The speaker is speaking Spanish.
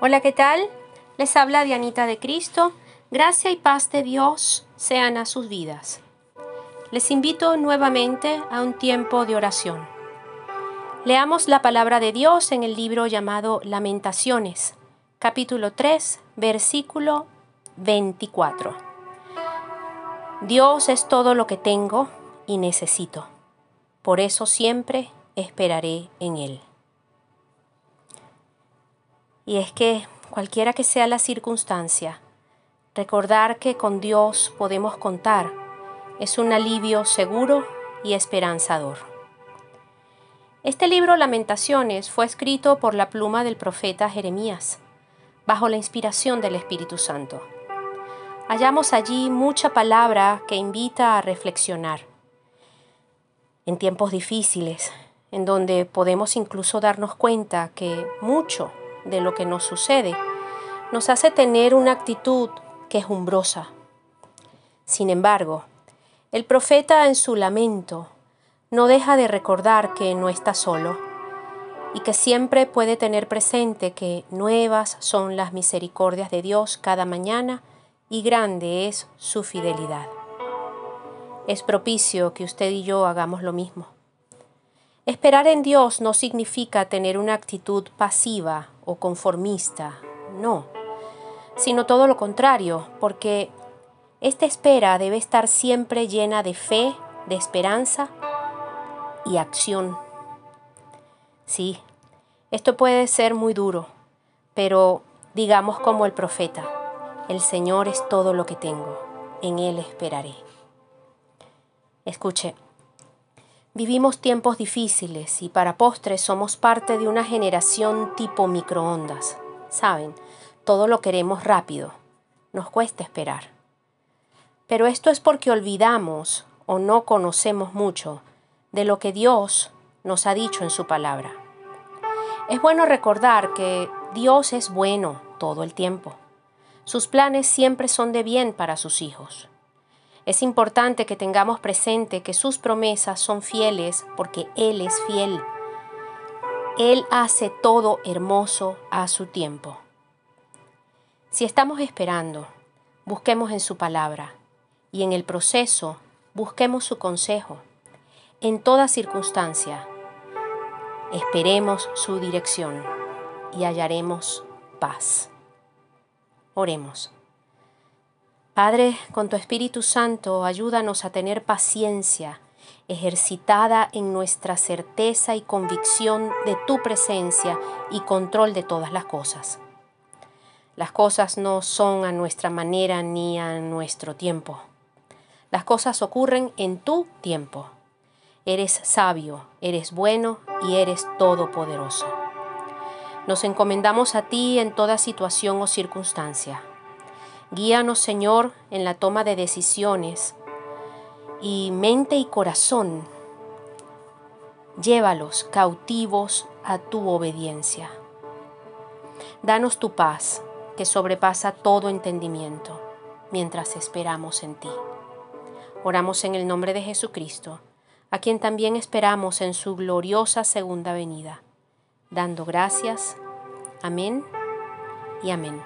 Hola, ¿qué tal? Les habla Dianita de Cristo. Gracia y paz de Dios sean a sus vidas. Les invito nuevamente a un tiempo de oración. Leamos la palabra de Dios en el libro llamado Lamentaciones, capítulo 3, versículo 24. Dios es todo lo que tengo y necesito. Por eso siempre esperaré en Él. Y es que, cualquiera que sea la circunstancia, recordar que con Dios podemos contar es un alivio seguro y esperanzador. Este libro Lamentaciones fue escrito por la pluma del profeta Jeremías, bajo la inspiración del Espíritu Santo. Hallamos allí mucha palabra que invita a reflexionar. En tiempos difíciles, en donde podemos incluso darnos cuenta que mucho de lo que nos sucede nos hace tener una actitud quejumbrosa. Sin embargo, el profeta en su lamento no deja de recordar que no está solo y que siempre puede tener presente que nuevas son las misericordias de Dios cada mañana y grande es su fidelidad. Es propicio que usted y yo hagamos lo mismo. Esperar en Dios no significa tener una actitud pasiva o conformista, no, sino todo lo contrario, porque esta espera debe estar siempre llena de fe, de esperanza y acción. Sí, esto puede ser muy duro, pero digamos como el profeta, el Señor es todo lo que tengo, en Él esperaré. Escuche, Vivimos tiempos difíciles y para postres somos parte de una generación tipo microondas. Saben, todo lo queremos rápido. Nos cuesta esperar. Pero esto es porque olvidamos o no conocemos mucho de lo que Dios nos ha dicho en su palabra. Es bueno recordar que Dios es bueno todo el tiempo. Sus planes siempre son de bien para sus hijos. Es importante que tengamos presente que sus promesas son fieles porque Él es fiel. Él hace todo hermoso a su tiempo. Si estamos esperando, busquemos en su palabra y en el proceso busquemos su consejo. En toda circunstancia, esperemos su dirección y hallaremos paz. Oremos. Padre, con tu Espíritu Santo, ayúdanos a tener paciencia ejercitada en nuestra certeza y convicción de tu presencia y control de todas las cosas. Las cosas no son a nuestra manera ni a nuestro tiempo. Las cosas ocurren en tu tiempo. Eres sabio, eres bueno y eres todopoderoso. Nos encomendamos a ti en toda situación o circunstancia Guíanos, Señor, en la toma de decisiones y mente y corazón. Llévalos cautivos a tu obediencia. Danos tu paz, que sobrepasa todo entendimiento, mientras esperamos en ti. Oramos en el nombre de Jesucristo, a quien también esperamos en su gloriosa segunda venida, dando gracias. Amén y amén.